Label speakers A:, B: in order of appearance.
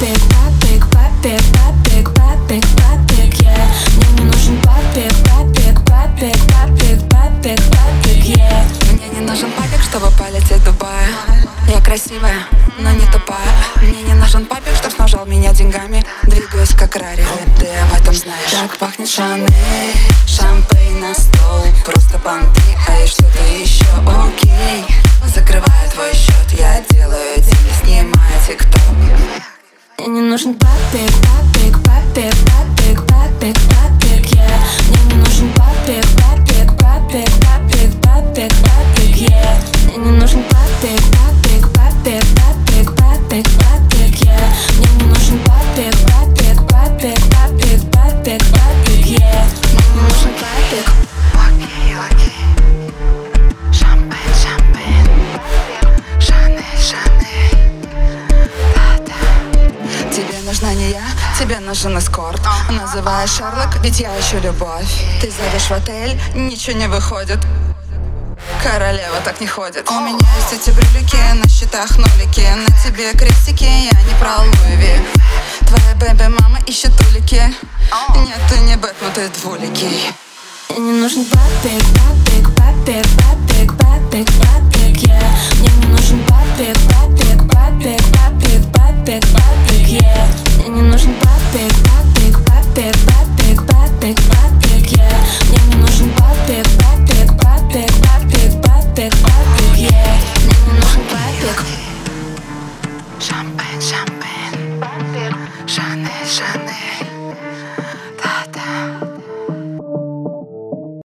A: папик, папик, папик, папик, папик, папик, я Мне не нужен папик, папик, папик, папик, папик, папик, я
B: Мне не нужен папик, чтобы полететь в Дубай. Я красивая, но не тупая. Мне не нужен папик, чтоб снажал меня деньгами. Двигаюсь как Рари, ты об этом знаешь Так пахнет Шанель. Мне не нужен папик, папик, папик, папик, папик, папик, yeah Мне не нужен папик, папик, папик, папик, папик, папик, yeah Мне не нужен папик,
A: нужна не я, тебе нужен эскорт. Называй Шарлок, ведь я ищу любовь. Ты зовешь в отель, ничего не выходит. Королева так не ходит. У меня есть эти брюлики, на счетах нулики На тебе крестики, я не про Луи Твоя бэби-мама ищет улики. Нет, ты не Бэтмен, ты двуликий
B: не нужен папик, папик, папик, папик, папик, папик, champagne, Chanel, Chanel.